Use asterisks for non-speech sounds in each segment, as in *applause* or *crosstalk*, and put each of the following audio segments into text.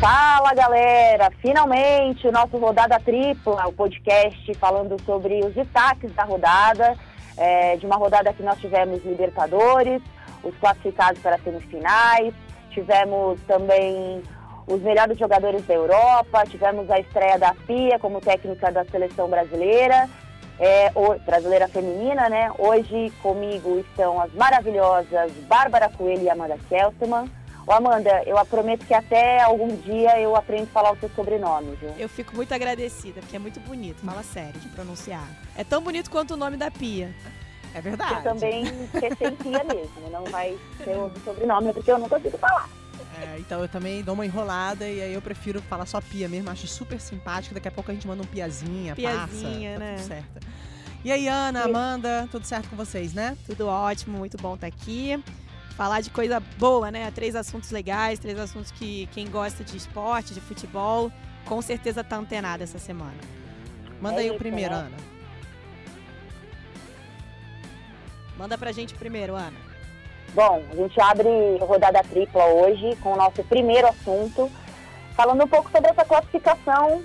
Fala galera, finalmente o nosso Rodada Tripla, o podcast falando sobre os destaques da rodada, é, de uma rodada que nós tivemos Libertadores, os classificados para semifinais, tivemos também os melhores jogadores da Europa, tivemos a estreia da Pia como técnica da seleção brasileira, é, o, brasileira feminina, né? Hoje comigo estão as maravilhosas Bárbara Coelho e Amanda Kelseman. Ô Amanda, eu prometo que até algum dia eu aprendo a falar o seu sobrenome, viu? Eu fico muito agradecida, porque é muito bonito, fala sério de pronunciar. É tão bonito quanto o nome da Pia. É verdade. Eu também *laughs* Pia mesmo, não vai ser o sobrenome, porque eu não consigo falar. É, então eu também dou uma enrolada e aí eu prefiro falar só Pia mesmo, acho super simpático. Daqui a pouco a gente manda um Piazinha, Piazinha, passa, né? Tá tudo certo. E aí, Ana, Amanda, tudo certo com vocês, né? Tudo ótimo, muito bom estar aqui falar de coisa boa, né? Três assuntos legais, três assuntos que quem gosta de esporte, de futebol, com certeza tá antenado essa semana. Manda aí o primeiro, né? Ana. Manda pra gente primeiro, Ana. Bom, a gente abre rodada tripla hoje com o nosso primeiro assunto, falando um pouco sobre essa classificação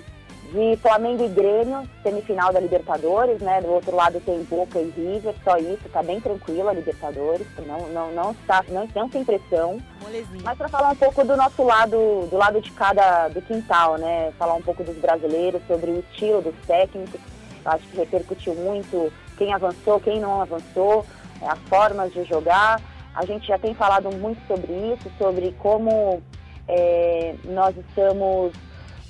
de Flamengo e Grêmio, semifinal da Libertadores, né? Do outro lado tem Boca e River, só isso, tá bem tranquila a Libertadores, não, não, não, está, não, não tem pressão. Molezinha. Mas para falar um pouco do nosso lado, do lado de cada, do quintal, né? Falar um pouco dos brasileiros, sobre o estilo dos técnicos, acho que repercutiu muito quem avançou, quem não avançou, as formas de jogar. A gente já tem falado muito sobre isso, sobre como é, nós estamos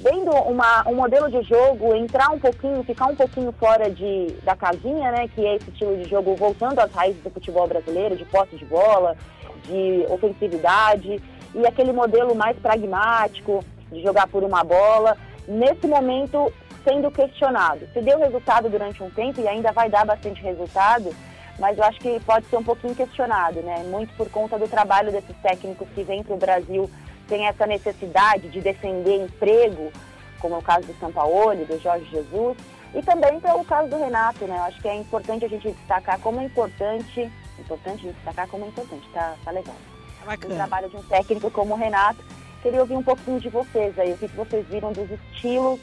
vendo uma, um modelo de jogo entrar um pouquinho, ficar um pouquinho fora de, da casinha, né, que é esse estilo de jogo voltando às raízes do futebol brasileiro, de posse de bola, de ofensividade, e aquele modelo mais pragmático de jogar por uma bola, nesse momento sendo questionado. Se deu resultado durante um tempo e ainda vai dar bastante resultado, mas eu acho que pode ser um pouquinho questionado, né? Muito por conta do trabalho desses técnicos que vêm para o Brasil tem essa necessidade de defender emprego, como é o caso do São Paulo, do Jorge Jesus, e também pelo caso do Renato, né? Eu acho que é importante a gente destacar como é importante, importante a gente destacar como é importante, tá, tá legal. Bacana. O trabalho de um técnico como o Renato. Queria ouvir um pouquinho de vocês aí, o que vocês viram dos estilos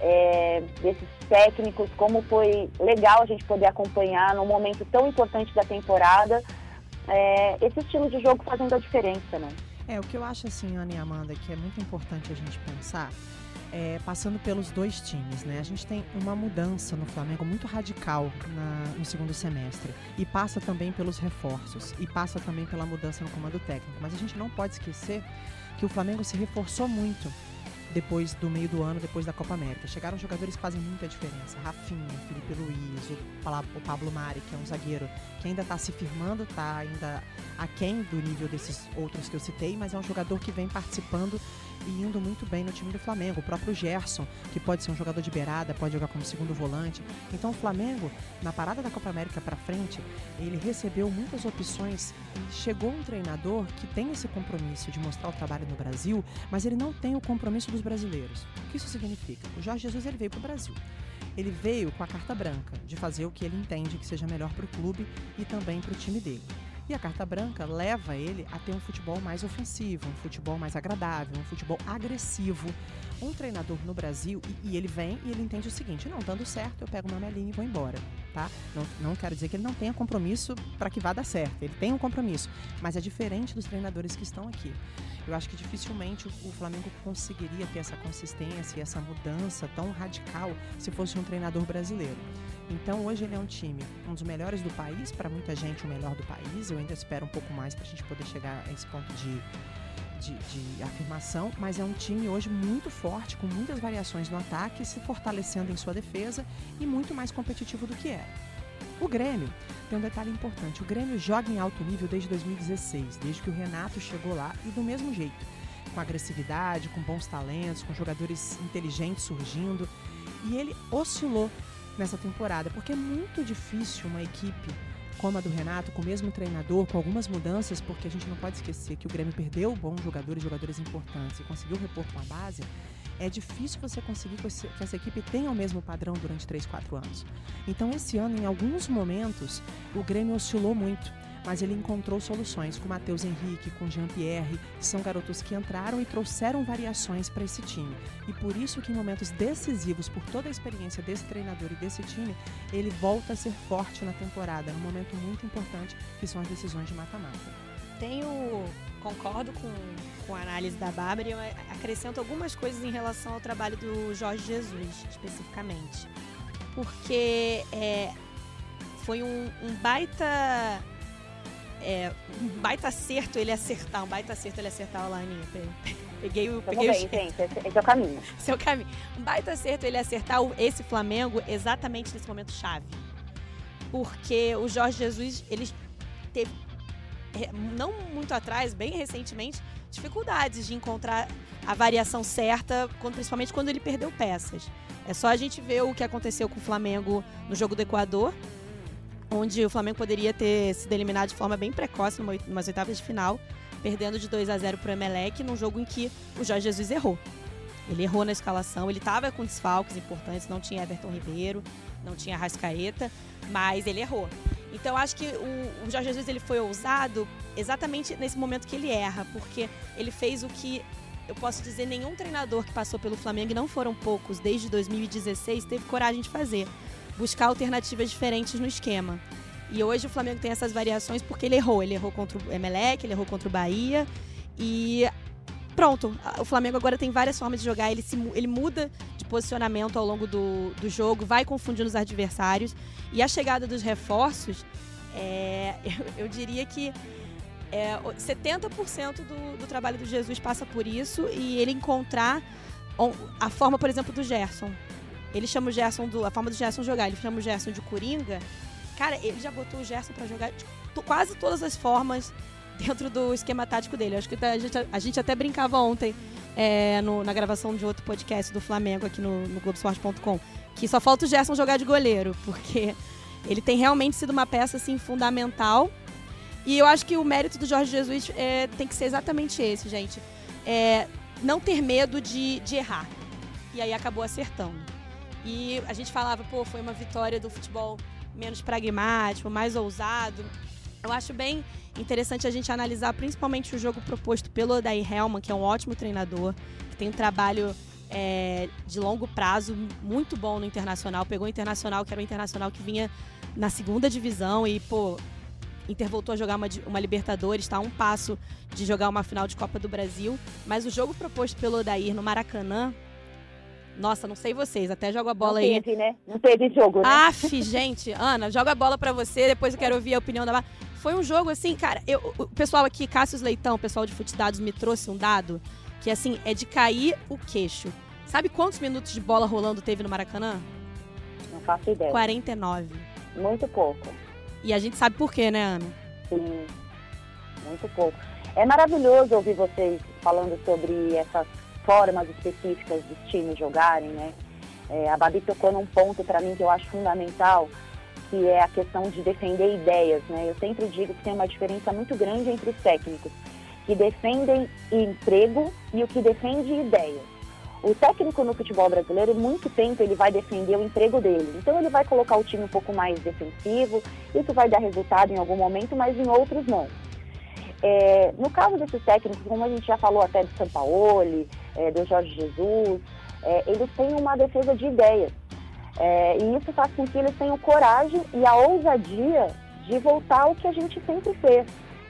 é, desses técnicos, como foi legal a gente poder acompanhar num momento tão importante da temporada, é, esse estilo de jogo fazendo a diferença, né? É, o que eu acho assim, Ana e Amanda, que é muito importante a gente pensar, é, passando pelos dois times, né? A gente tem uma mudança no Flamengo muito radical na, no segundo semestre. E passa também pelos reforços. E passa também pela mudança no comando técnico. Mas a gente não pode esquecer que o Flamengo se reforçou muito depois do meio do ano, depois da Copa América. Chegaram jogadores que fazem muita diferença. Rafinha, Felipe Luiz, o Pablo Mari, que é um zagueiro que ainda está se firmando, está ainda aquém do nível desses outros que eu citei, mas é um jogador que vem participando e indo muito bem no time do Flamengo. O próprio Gerson, que pode ser um jogador de beirada, pode jogar como segundo volante. Então o Flamengo, na parada da Copa América para frente, ele recebeu muitas opções e chegou um treinador que tem esse compromisso de mostrar o trabalho no Brasil, mas ele não tem o compromisso dos brasileiros. O que isso significa? O Jorge Jesus ele veio para o Brasil. Ele veio com a carta branca de fazer o que ele entende que seja melhor para o clube e também para o time dele. E a carta branca leva ele a ter um futebol mais ofensivo, um futebol mais agradável, um futebol agressivo. Um treinador no Brasil, e, e ele vem e ele entende o seguinte: não, dando certo, eu pego uma melinha e vou embora. Tá? Não, não quero dizer que ele não tenha compromisso para que vá dar certo. Ele tem um compromisso, mas é diferente dos treinadores que estão aqui. Eu acho que dificilmente o, o Flamengo conseguiria ter essa consistência e essa mudança tão radical se fosse um treinador brasileiro. Então hoje ele é um time, um dos melhores do país, para muita gente o melhor do país. Eu ainda espero um pouco mais para a gente poder chegar a esse ponto de, de, de, afirmação, mas é um time hoje muito forte, com muitas variações no ataque, se fortalecendo em sua defesa e muito mais competitivo do que era. O Grêmio tem um detalhe importante: o Grêmio joga em alto nível desde 2016, desde que o Renato chegou lá e do mesmo jeito, com agressividade, com bons talentos, com jogadores inteligentes surgindo. E ele oscilou nessa temporada, porque é muito difícil uma equipe como a do Renato, com o mesmo treinador, com algumas mudanças, porque a gente não pode esquecer que o Grêmio perdeu bons jogadores, jogadores importantes, e conseguiu repor com a base. É difícil você conseguir que essa equipe tenha o mesmo padrão durante 3, 4 anos. Então, esse ano, em alguns momentos, o Grêmio oscilou muito mas ele encontrou soluções com Matheus Henrique, com Jean-Pierre, são garotos que entraram e trouxeram variações para esse time. E por isso que em momentos decisivos, por toda a experiência desse treinador e desse time, ele volta a ser forte na temporada, num momento muito importante, que são as decisões de mata-mata. Tenho concordo com, com a análise da Bárbara e acrescento algumas coisas em relação ao trabalho do Jorge Jesus, especificamente. Porque é, foi um, um baita é, um baita acerto ele acertar, um baita acerto ele acertar o Laninha. *laughs* Peguei o. Peguei bem, o... gente, esse é o caminho. *laughs* Seu caminho. Um baita acerto ele acertar esse Flamengo exatamente nesse momento chave. Porque o Jorge Jesus, ele teve, não muito atrás, bem recentemente, dificuldades de encontrar a variação certa, principalmente quando ele perdeu peças. É só a gente ver o que aconteceu com o Flamengo no jogo do Equador, onde o Flamengo poderia ter sido eliminado de forma bem precoce numa, numas oitavas de final, perdendo de 2 a 0 para o Emelec, num jogo em que o Jorge Jesus errou. Ele errou na escalação, ele estava com desfalques importantes, não tinha Everton Ribeiro, não tinha Rascaeta, mas ele errou. Então acho que o, o Jorge Jesus ele foi ousado exatamente nesse momento que ele erra, porque ele fez o que eu posso dizer nenhum treinador que passou pelo Flamengo, e não foram poucos, desde 2016, teve coragem de fazer buscar alternativas diferentes no esquema. E hoje o Flamengo tem essas variações porque ele errou. Ele errou contra o Emelec, ele errou contra o Bahia. E pronto, o Flamengo agora tem várias formas de jogar. Ele, se, ele muda de posicionamento ao longo do, do jogo, vai confundindo os adversários. E a chegada dos reforços, é, *laughs* eu, eu, diria que é, 70% do, do trabalho do Jesus passa por isso e ele encontrar a forma, por exemplo, do Gerson. Ele chama o Gerson do. A forma do Gerson jogar, ele chama o Gerson de Coringa. Cara, ele já botou o Gerson para jogar de quase todas as formas dentro do esquema tático dele. acho que a gente, a gente até brincava ontem é, no, na gravação de outro podcast do Flamengo aqui no, no Globoesporte.com que só falta o Gerson jogar de goleiro, porque ele tem realmente sido uma peça assim fundamental. E eu acho que o mérito do Jorge Jesus é, tem que ser exatamente esse, gente. É, não ter medo de, de errar. E aí acabou acertando. E a gente falava, pô, foi uma vitória do futebol menos pragmático, mais ousado. Eu acho bem interessante a gente analisar principalmente o jogo proposto pelo Odair Helman, que é um ótimo treinador, que tem um trabalho é, de longo prazo muito bom no Internacional. Pegou o Internacional, que era o Internacional que vinha na segunda divisão e, pô, Inter voltou a jogar uma, uma Libertadores, está a um passo de jogar uma final de Copa do Brasil. Mas o jogo proposto pelo Odair no Maracanã nossa, não sei vocês, até jogo a bola não aí. Teve, né? Não teve jogo, né? Aff, gente, Ana, joga a bola para você, depois eu quero ouvir a opinião da Foi um jogo assim, cara, eu, o pessoal aqui, Cássio Leitão, o pessoal de Dados me trouxe um dado que assim, é de cair o queixo. Sabe quantos minutos de bola rolando teve no Maracanã? Não faço ideia. 49. Muito pouco. E a gente sabe por quê, né, Ana? Sim, muito pouco. É maravilhoso ouvir vocês falando sobre essas formas específicas dos times jogarem, né? É, a Babi tocou num ponto para mim que eu acho fundamental, que é a questão de defender ideias, né? Eu sempre digo que tem uma diferença muito grande entre os técnicos que defendem emprego e o que defende ideias. O técnico no futebol brasileiro, muito tempo ele vai defender o emprego dele. Então ele vai colocar o time um pouco mais defensivo, isso vai dar resultado em algum momento, mas em outros não. É, no caso desses técnicos, como a gente já falou até do Sampaoli, é, do Jorge Jesus, é, eles têm uma defesa de ideias. É, e isso faz com que eles tenham coragem e a ousadia de voltar ao que a gente sempre fez,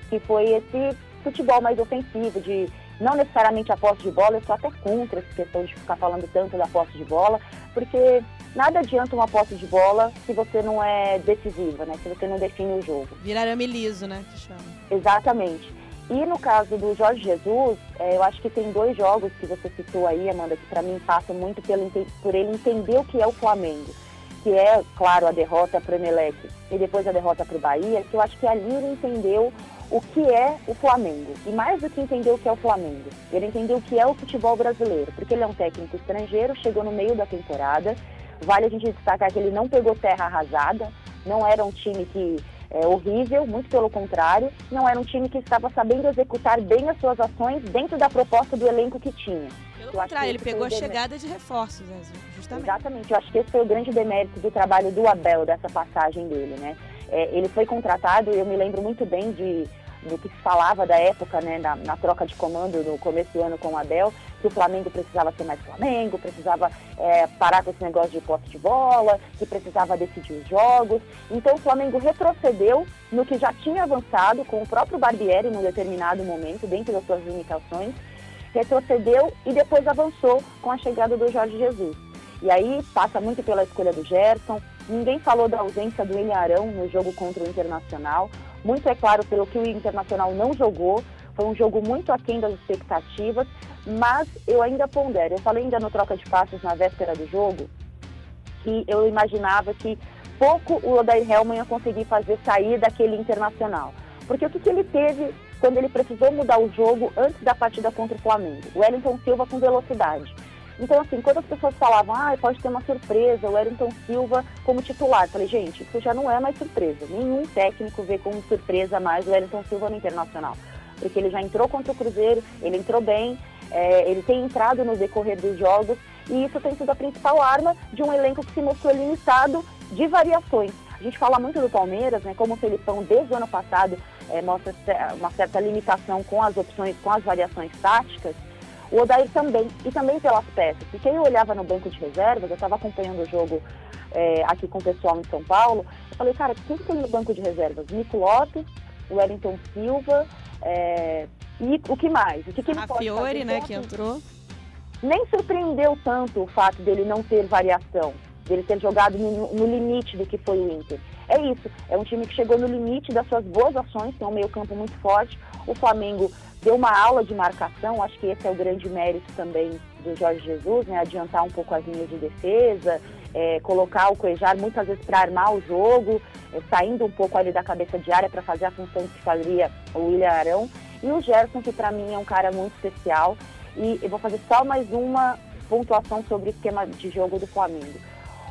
que foi esse futebol mais ofensivo, de não necessariamente a posse de bola, eu sou até contra essa questão de ficar falando tanto da posse de bola, porque nada adianta uma posse de bola se você não é decisiva, né? Se você não define o jogo. Virar arame liso, né? Que chama. Exatamente. E no caso do Jorge Jesus, é, eu acho que tem dois jogos que você citou aí, Amanda, que para mim passam muito pelo, por ele entender o que é o Flamengo. Que é, claro, a derrota para o Emelec e depois a derrota para o Bahia, que eu acho que ali ele entendeu o que é o Flamengo. E mais do que entender o que é o Flamengo, ele entendeu o que é o futebol brasileiro. Porque ele é um técnico estrangeiro, chegou no meio da temporada. Vale a gente destacar que ele não pegou terra arrasada, não era um time que é, horrível, muito pelo contrário, não era um time que estava sabendo executar bem as suas ações dentro da proposta do elenco que tinha. Pelo contrário, ele pegou a chegada de reforços, justamente. Exatamente, eu acho que esse foi o grande demérito do trabalho do Abel, dessa passagem dele, né? É, ele foi contratado, eu me lembro muito bem de do que se falava da época, né, na, na, troca de comando no começo do ano com o Abel, que o Flamengo precisava ser mais Flamengo, precisava é, parar com esse negócio de posse de bola, que precisava decidir os jogos. Então o Flamengo retrocedeu no que já tinha avançado com o próprio Barbieri num determinado momento, dentro das suas limitações, retrocedeu e depois avançou com a chegada do Jorge Jesus. E aí passa muito pela escolha do Gerson. Ninguém falou da ausência do Ilharão no jogo contra o Internacional. Muito é claro pelo que o Internacional não jogou. Foi um jogo muito aquém das expectativas, mas eu ainda pondero. Eu falei ainda no troca de passos na véspera do jogo que eu imaginava que pouco o Odair Helman ia conseguir fazer sair daquele Internacional. Porque o que, que ele teve quando ele precisou mudar o jogo antes da partida contra o Flamengo? O Wellington Silva com velocidade. Então, assim, quando as pessoas falavam, ah, pode ter uma surpresa, o Wellington Silva como titular, falei, gente, isso já não é mais surpresa. Nenhum técnico vê como surpresa mais o Wellington Silva no Internacional. Porque ele já entrou contra o Cruzeiro, ele entrou bem, é, ele tem entrado no decorrer dos jogos, e isso tem sido a principal arma de um elenco que se mostrou limitado de variações. A gente fala muito do Palmeiras, né, como o Felipão, desde o ano passado, é, mostra uma certa limitação com as opções, com as variações táticas, o Odair também, e também pelas peças. E quem olhava no banco de reservas, eu estava acompanhando o jogo é, aqui com o pessoal em São Paulo, eu falei, cara, quem tem no banco de reservas? Nico Lopes, Wellington Silva, é, e o que mais? O que, que ele a pode Fiore, fazer? né, que entrou. Nem surpreendeu tanto o fato dele não ter variação, dele ter jogado no, no limite do que foi o Inter. É isso, é um time que chegou no limite das suas boas ações, tem um meio campo muito forte. O Flamengo deu uma aula de marcação, acho que esse é o grande mérito também do Jorge Jesus, né? Adiantar um pouco as linhas de defesa, é, colocar o Cuejar muitas vezes para armar o jogo, é, saindo um pouco ali da cabeça de área para fazer a função que fazia o William Arão. E o Gerson, que para mim é um cara muito especial. E eu vou fazer só mais uma pontuação sobre o esquema de jogo do Flamengo.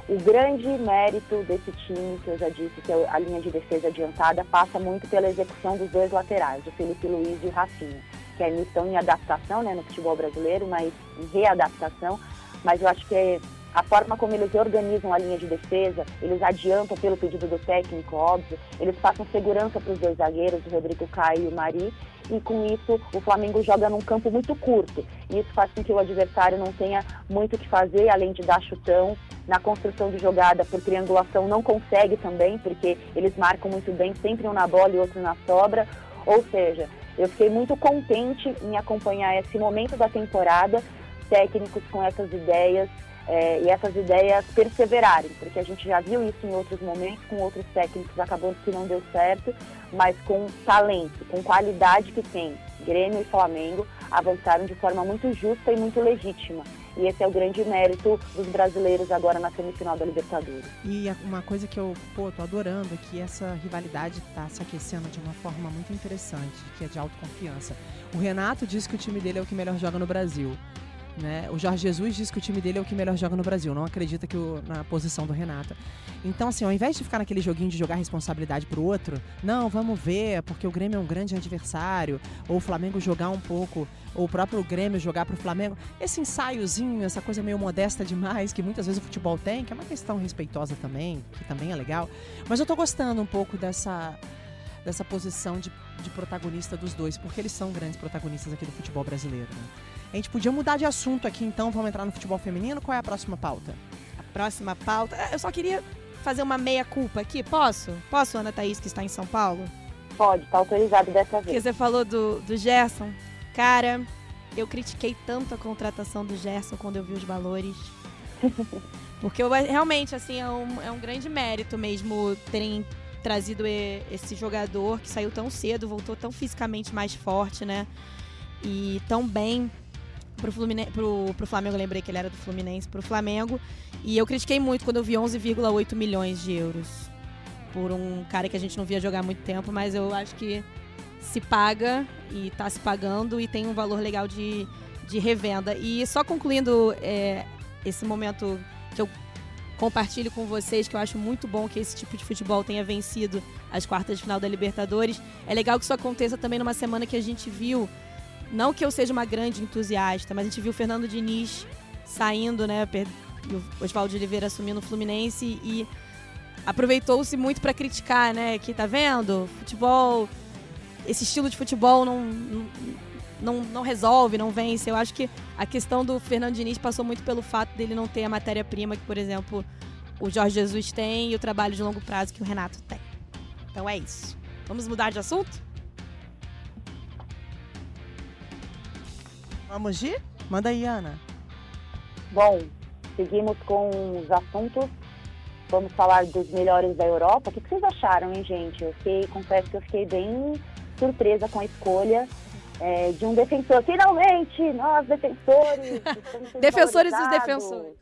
O grande mérito desse time, que eu já disse, que é a linha de defesa adiantada, passa muito pela execução dos dois laterais, o Felipe Luiz e o Rafinha, que ainda estão em adaptação né, no futebol brasileiro, mas em readaptação. Mas eu acho que é a forma como eles organizam a linha de defesa, eles adiantam pelo pedido do técnico, óbvio, eles passam segurança para os dois zagueiros, o Rodrigo Caio e o Mari, e com isso o Flamengo joga num campo muito curto. E isso faz com que o adversário não tenha muito o que fazer, além de dar chutão. Na construção de jogada por triangulação não consegue também, porque eles marcam muito bem, sempre um na bola e outro na sobra. Ou seja, eu fiquei muito contente em acompanhar esse momento da temporada, técnicos com essas ideias, é, e essas ideias perseverarem, porque a gente já viu isso em outros momentos, com outros técnicos acabando que não deu certo, mas com talento, com qualidade que tem, Grêmio e Flamengo avançaram de forma muito justa e muito legítima. E esse é o grande mérito dos brasileiros agora na semifinal da Libertadores. E uma coisa que eu pô, tô adorando é que essa rivalidade está se aquecendo de uma forma muito interessante, que é de autoconfiança. O Renato disse que o time dele é o que melhor joga no Brasil. Né? O Jorge Jesus diz que o time dele é o que melhor joga no Brasil, não acredita que o, na posição do Renato. Então, assim, ao invés de ficar naquele joguinho de jogar responsabilidade pro outro, não, vamos ver, porque o Grêmio é um grande adversário, ou o Flamengo jogar um pouco, ou o próprio Grêmio jogar pro Flamengo, esse ensaiozinho, essa coisa meio modesta demais, que muitas vezes o futebol tem, que é uma questão respeitosa também, que também é legal, mas eu tô gostando um pouco dessa dessa posição de, de protagonista dos dois, porque eles são grandes protagonistas aqui do futebol brasileiro. Né? A gente podia mudar de assunto aqui, então vamos entrar no futebol feminino. Qual é a próxima pauta? A próxima pauta. Eu só queria fazer uma meia-culpa aqui. Posso? Posso, Ana Thaís, que está em São Paulo? Pode, tá autorizado dessa vez. Porque você falou do, do Gerson. Cara, eu critiquei tanto a contratação do Gerson quando eu vi os valores. *laughs* Porque eu, realmente, assim, é um, é um grande mérito mesmo terem trazido esse jogador que saiu tão cedo, voltou tão fisicamente mais forte, né? E tão bem pro, Fluminense, pro, pro Flamengo, lembrei que ele era do Fluminense, pro Flamengo. E eu critiquei muito quando eu vi 11,8 milhões de euros por um cara que a gente não via jogar há muito tempo, mas eu acho que se paga e está se pagando e tem um valor legal de, de revenda. E só concluindo é, esse momento que eu compartilho com vocês, que eu acho muito bom que esse tipo de futebol tenha vencido as quartas de final da Libertadores. É legal que isso aconteça também numa semana que a gente viu não que eu seja uma grande entusiasta, mas a gente viu o Fernando Diniz saindo, né? E o Oswaldo Oliveira assumindo o Fluminense e aproveitou-se muito para criticar, né? Que tá vendo? Futebol, esse estilo de futebol não, não, não resolve, não vence. Eu acho que a questão do Fernando Diniz passou muito pelo fato dele não ter a matéria-prima que, por exemplo, o Jorge Jesus tem e o trabalho de longo prazo que o Renato tem. Então é isso. Vamos mudar de assunto? Vamos de? Manda aí, Ana. Bom, seguimos com os assuntos. Vamos falar dos melhores da Europa. O que vocês acharam, hein, gente? Eu fiquei, confesso que eu fiquei bem surpresa com a escolha é, de um defensor. Finalmente, nós defensores. *laughs* defensores dos defensores.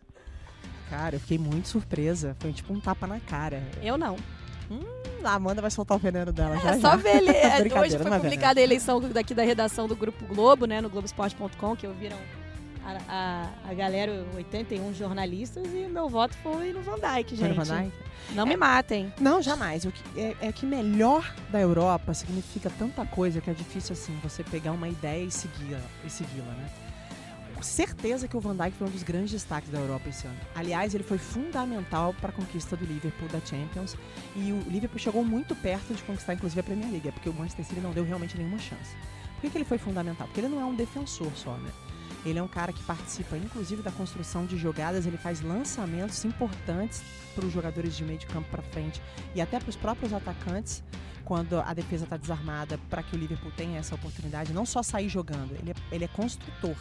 Cara, eu fiquei muito surpresa. Foi tipo um tapa na cara. Eu não. Hum, a Amanda vai soltar o veneno dela é, já. Só já. ver ele. É, *laughs* hoje foi é publicada a eleição daqui da redação do Grupo Globo, né? No Globoesporte.com, que ouviram a, a, a, galera, 81 jornalistas, e meu voto foi no Van Dyke, gente. Van Dyke? Não me matem. Não, jamais. O que, é, é, que melhor da Europa significa tanta coisa que é difícil assim você pegar uma ideia e segui-la, e segui-la, né? Certeza que o Van Dijk foi um dos grandes destaques da Europa esse ano. Aliás, ele foi fundamental para a conquista do Liverpool da Champions e o Liverpool chegou muito perto de conquistar inclusive a Premier League, é porque o Manchester City não deu realmente nenhuma chance. Por que, que ele foi fundamental? Porque ele não é um defensor só, né? Ele é um cara que participa, inclusive, da construção de jogadas. Ele faz lançamentos importantes para os jogadores de meio de campo para frente e até para os próprios atacantes quando a defesa está desarmada para que o Liverpool tenha essa oportunidade. Não só sair jogando, ele é, ele é construtor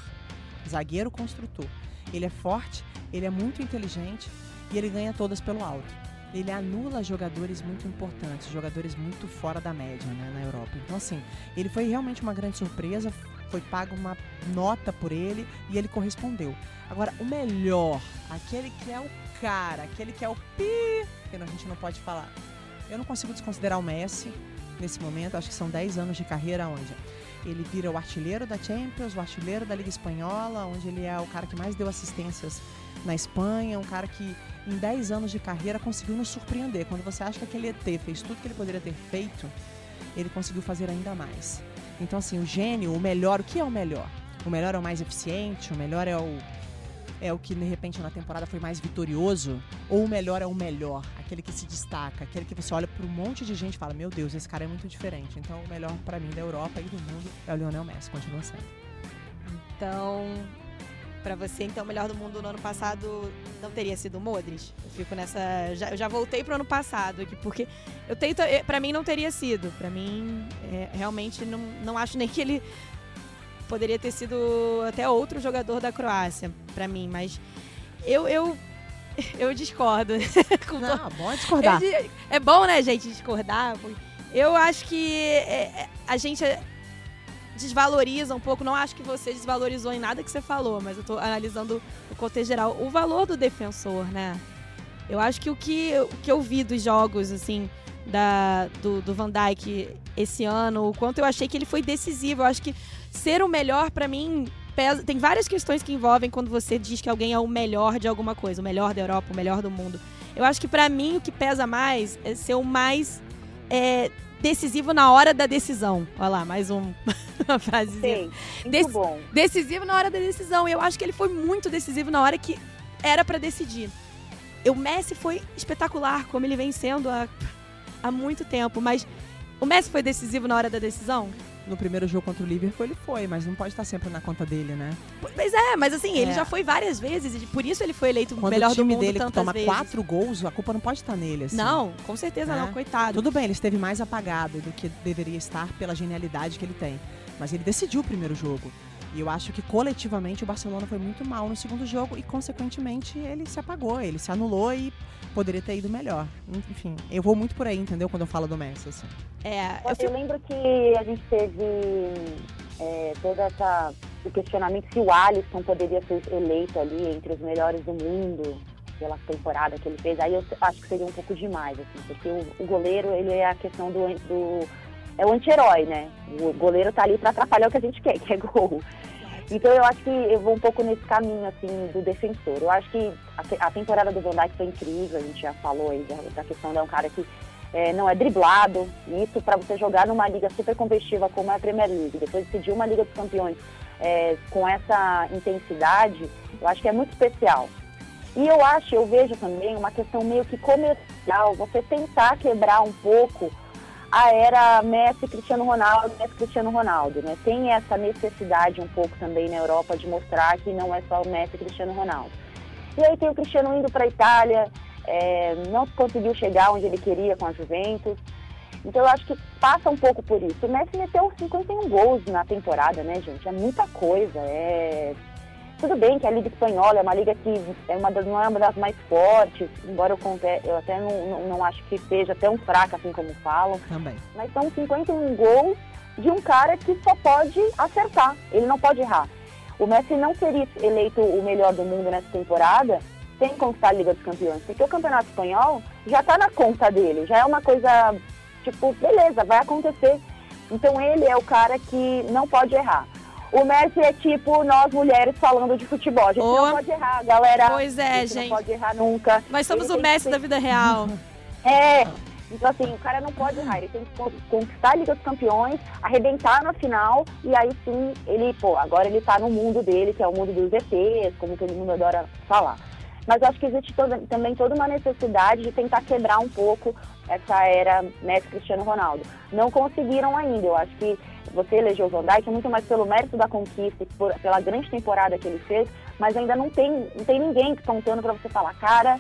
zagueiro construtor. Ele é forte, ele é muito inteligente e ele ganha todas pelo alto. Ele anula jogadores muito importantes, jogadores muito fora da média né, na Europa. Então, assim, ele foi realmente uma grande surpresa. Foi pago uma nota por ele e ele correspondeu. Agora, o melhor, aquele que é o cara, aquele que é o pi, que a gente não pode falar. Eu não consigo desconsiderar o Messi nesse momento. Acho que são 10 anos de carreira onde ele vira o artilheiro da Champions, o artilheiro da Liga Espanhola, onde ele é o cara que mais deu assistências na Espanha, um cara que em 10 anos de carreira conseguiu nos surpreender. Quando você acha que aquele ET fez tudo que ele poderia ter feito, ele conseguiu fazer ainda mais. Então, assim, o gênio, o melhor, o que é o melhor? O melhor é o mais eficiente, o melhor é o é o que de repente na temporada foi mais vitorioso, ou o melhor é o melhor, aquele que se destaca, aquele que você olha para um monte de gente e fala: Meu Deus, esse cara é muito diferente. Então, o melhor para mim da Europa e do mundo é o Lionel Messi, continua sendo. Então, para você, então, o melhor do mundo no ano passado não teria sido o Modric? Eu fico nessa. Já, eu já voltei pro ano passado aqui, porque eu tento. Eh, para mim, não teria sido. Para mim, é, realmente, não, não acho nem que ele poderia ter sido até outro jogador da Croácia, para mim, mas eu, eu, *laughs* eu discordo. *laughs* Não, bom é discordar. é bom, né, gente, discordar. Eu acho que é, é, a gente desvaloriza um pouco. Não acho que você desvalorizou em nada que você falou, mas eu tô analisando o contexto geral. O valor do defensor, né? Eu acho que o que, o que eu vi dos jogos, assim, da, do, do Van Dijk esse ano, o quanto eu achei que ele foi decisivo. Eu acho que ser o melhor, para mim, pesa, tem várias questões que envolvem quando você diz que alguém é o melhor de alguma coisa, o melhor da Europa, o melhor do mundo. Eu acho que para mim o que pesa mais é ser o mais é, decisivo na hora da decisão. Olha lá, mais um, *laughs* uma frasezinha. Sim, Dec bom. Decisivo na hora da decisão. Eu acho que ele foi muito decisivo na hora que era para decidir. O Messi foi espetacular, como ele vem sendo há, há muito tempo, mas o Messi foi decisivo na hora da decisão? No primeiro jogo contra o Liverpool ele foi, mas não pode estar sempre na conta dele, né? Pois é, mas assim, ele é. já foi várias vezes e por isso ele foi eleito o melhor do mundo dele toma vezes. quatro gols, a culpa não pode estar nele, assim. Não, com certeza é. não, coitado. Tudo bem, ele esteve mais apagado do que deveria estar pela genialidade que ele tem, mas ele decidiu o primeiro jogo. E eu acho que coletivamente o Barcelona foi muito mal no segundo jogo e, consequentemente, ele se apagou, ele se anulou e poderia ter ido melhor. Enfim, eu vou muito por aí, entendeu? Quando eu falo do Messi, assim. É, eu, eu lembro que a gente teve é, toda essa o questionamento se o Alisson poderia ser eleito ali entre os melhores do mundo pela temporada que ele fez. Aí eu acho que seria um pouco demais, assim, porque o, o goleiro ele é a questão do, do é o anti-herói, né? O goleiro tá ali para atrapalhar o que a gente quer, *laughs* que é gol. Então eu acho que eu vou um pouco nesse caminho assim do defensor. Eu acho que a, temporada do Van Dijk foi incrível, a gente já falou aí da, questão de um cara que é, não é driblado. Isso para você jogar numa liga super competitiva como é a Premier League, depois decidir uma Liga dos Campeões é, com essa intensidade, eu acho que é muito especial. E eu acho, eu vejo também uma questão meio que comercial, você tentar quebrar um pouco a era Messi, Cristiano Ronaldo, Messi, Cristiano Ronaldo, né? Tem essa necessidade um pouco também na Europa de mostrar que não é só o Messi, Cristiano Ronaldo. E aí tem o Cristiano indo para a Itália, é, não conseguiu chegar onde ele queria com a Juventus. Então eu acho que passa um pouco por isso. O Messi meteu 51 gols na temporada, né, gente? É muita coisa. É... Tudo bem que a Liga Espanhola é uma liga que é uma das, não é uma das mais fortes, embora eu, eu até não, não, não, acho que seja tão fraca assim como falam. Também. Mas são 51 gols de um cara que só pode acertar, ele não pode errar. O Messi não seria eleito o melhor do mundo nessa temporada sem conquistar a Liga dos Campeões, porque o Campeonato Espanhol já está na conta dele, já é uma coisa tipo, beleza, vai acontecer. Então ele é o cara que não pode errar. O Messi é tipo nós mulheres falando de futebol. A gente oh. não pode errar, galera. Pois é, gente. gente. Não pode errar nunca. Mas somos o Messi da vida real. *laughs* É. Então, assim, o cara não pode errar. Ele tem que conquistar a Liga dos Campeões, arrebentar na final, e aí sim, ele, pô, agora ele tá no mundo dele, que é o mundo dos ETs, como todo mundo adora falar. Mas acho que existe toda, também toda uma necessidade de tentar quebrar um pouco essa era Messi Cristiano Ronaldo. Não conseguiram ainda. Eu acho que você elegeu Van Dijk muito mais pelo mérito da conquista, por, pela grande temporada que ele fez, mas ainda não tem, não tem ninguém contando para você falar, cara,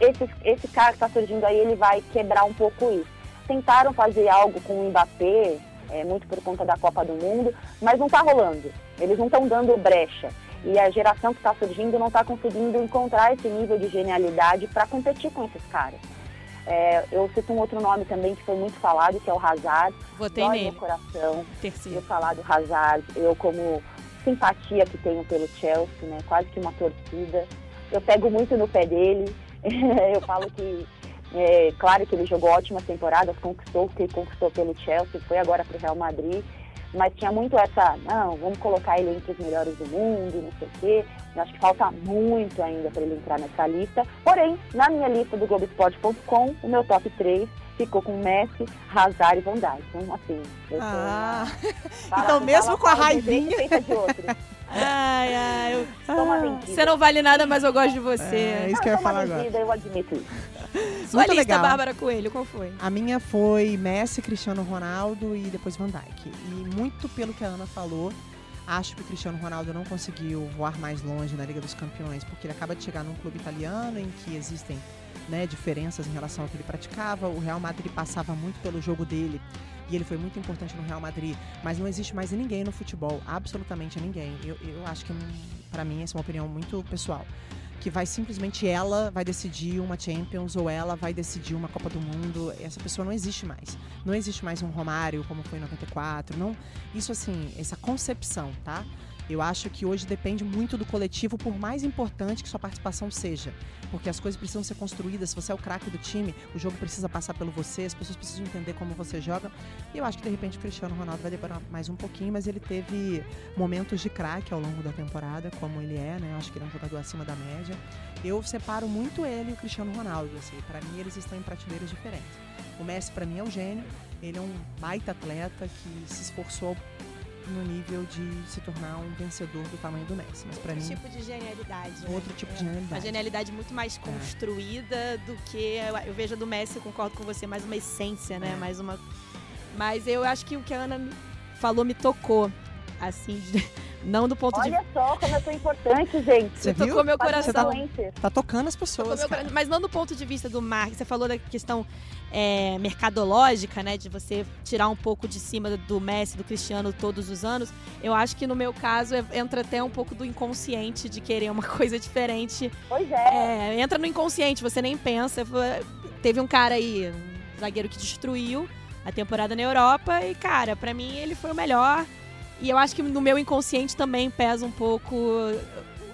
esse, esse cara que está surgindo aí, ele vai quebrar um pouco isso. Tentaram fazer algo com o Mbappé, é, muito por conta da Copa do Mundo, mas não está rolando. Eles não estão dando brecha. E a geração que está surgindo não está conseguindo encontrar esse nível de genialidade para competir com esses caras. É, eu cito um outro nome também que foi muito falado, que é o Hazard. Votei Dói nele. meu coração. Terceiro. Eu falar do Hazard, eu como simpatia que tenho pelo Chelsea, né? Quase que uma torcida. Eu pego muito no pé dele. *laughs* eu falo que, é, claro que ele jogou ótimas temporadas, conquistou o que conquistou pelo Chelsea, foi agora para o Real Madrid mas tinha muito essa, não, vamos colocar ele entre os melhores do mundo, não sei o quê. Eu acho que falta muito ainda para ele entrar nessa lista. Porém, na minha lista do Globoesporte.com, o meu top 3 ficou com Messi, Hazard e Van Dijk. Então, assim, eu tô... Ah, *laughs* então mesmo com a raivinha... *laughs* Ai, ai, eu... ah, você não vale nada, mas eu gosto de você. É, isso que eu ia falar agora. Eu admito isso. Sua lista, legal. Bárbara Coelho, qual foi? A minha foi Messi, Cristiano Ronaldo e depois Van Dijk. E muito pelo que a Ana falou, acho que o Cristiano Ronaldo não conseguiu voar mais longe na Liga dos Campeões, porque ele acaba de chegar num clube italiano em que existem né, diferenças em relação ao que ele praticava. O Real Madrid passava muito pelo jogo dele e ele foi muito importante no Real Madrid, mas não existe mais ninguém no futebol, absolutamente ninguém. Eu, eu acho que, para mim, essa é uma opinião muito pessoal que vai simplesmente ela vai decidir uma Champions ou ela vai decidir uma Copa do Mundo. Essa pessoa não existe mais. Não existe mais um Romário como foi em 94. Não, isso assim, essa concepção, tá? Eu acho que hoje depende muito do coletivo, por mais importante que sua participação seja. Porque as coisas precisam ser construídas. Se você é o craque do time, o jogo precisa passar pelo você, as pessoas precisam entender como você joga. E eu acho que de repente o Cristiano Ronaldo vai demorar mais um pouquinho, mas ele teve momentos de craque ao longo da temporada, como ele é, né? Eu acho que ele é um jogador acima da média. Eu separo muito ele e o Cristiano Ronaldo. Assim. Para mim, eles estão em prateleiras diferentes. O Messi, para mim, é um gênio. Ele é um baita atleta que se esforçou no nível de se tornar um vencedor do tamanho do Messi. Mas para mim. tipo de genialidade. Né? Outro tipo é. de genialidade. Uma genialidade muito mais é. construída é. do que. Eu vejo do Messi, eu concordo com você, mais uma essência, né? É. Mais uma. Mas eu acho que o que a Ana falou me tocou. Assim, *laughs* não do ponto Olha de. Olha só como eu sou importante, gente. Você viu? tocou meu coração. Você tá, tá tocando as pessoas. Mas não do ponto de vista do marketing. Você falou da questão é, mercadológica, né? De você tirar um pouco de cima do Messi, do Cristiano todos os anos. Eu acho que no meu caso é, entra até um pouco do inconsciente de querer uma *laughs* coisa diferente. Pois é. é entra no inconsciente, você nem pensa. Teve um cara aí, um zagueiro que destruiu a temporada na Europa e, cara, para mim ele foi o melhor. E eu acho que no meu inconsciente também pesa um pouco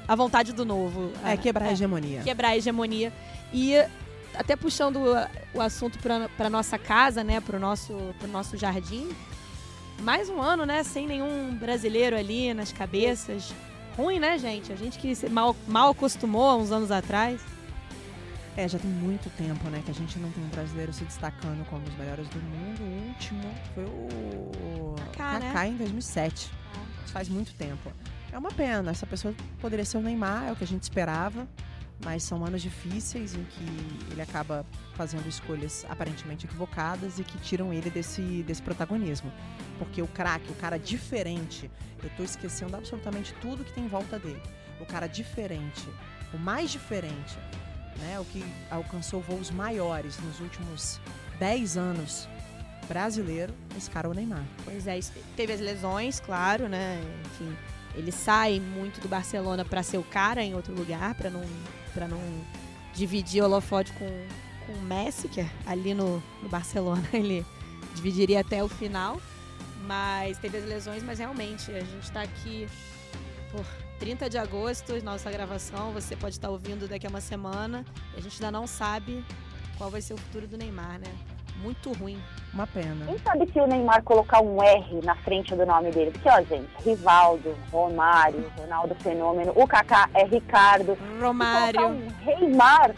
a vontade do novo. É, quebrar a hegemonia. Quebrar a hegemonia. E até puxando o assunto para nossa casa, né, para o nosso, pro nosso jardim. Mais um ano, né, sem nenhum brasileiro ali nas cabeças. Ruim, né, gente? A gente que mal, mal acostumou há uns anos atrás. É, já tem muito tempo, né, que a gente não tem um brasileiro se destacando como os melhores do mundo. O último foi o Kaká, né? Em 2007. Isso faz muito tempo. É uma pena. Essa pessoa poderia ser o Neymar, é o que a gente esperava. Mas são anos difíceis em que ele acaba fazendo escolhas aparentemente equivocadas e que tiram ele desse, desse protagonismo. Porque o craque, o cara diferente, eu tô esquecendo absolutamente tudo que tem em volta dele. O cara diferente, o mais diferente, né? O que alcançou voos maiores nos últimos 10 anos brasileiro, esse cara é o Neymar. Pois é, teve as lesões, claro, né? Enfim, ele sai muito do Barcelona para ser o cara em outro lugar, para não para não dividir o holofote com, com o Messi, que é ali no, no Barcelona *laughs* ele dividiria até o final. Mas teve as lesões, mas realmente a gente está aqui por 30 de agosto, nossa gravação, você pode estar ouvindo daqui a uma semana. A gente ainda não sabe qual vai ser o futuro do Neymar, né? Muito ruim. Uma pena. Quem sabe se o Neymar colocar um R na frente do nome dele? Porque, ó, gente, Rivaldo, Romário, Ronaldo Fenômeno, o Kaká é Ricardo. Se Romário. um Reimar,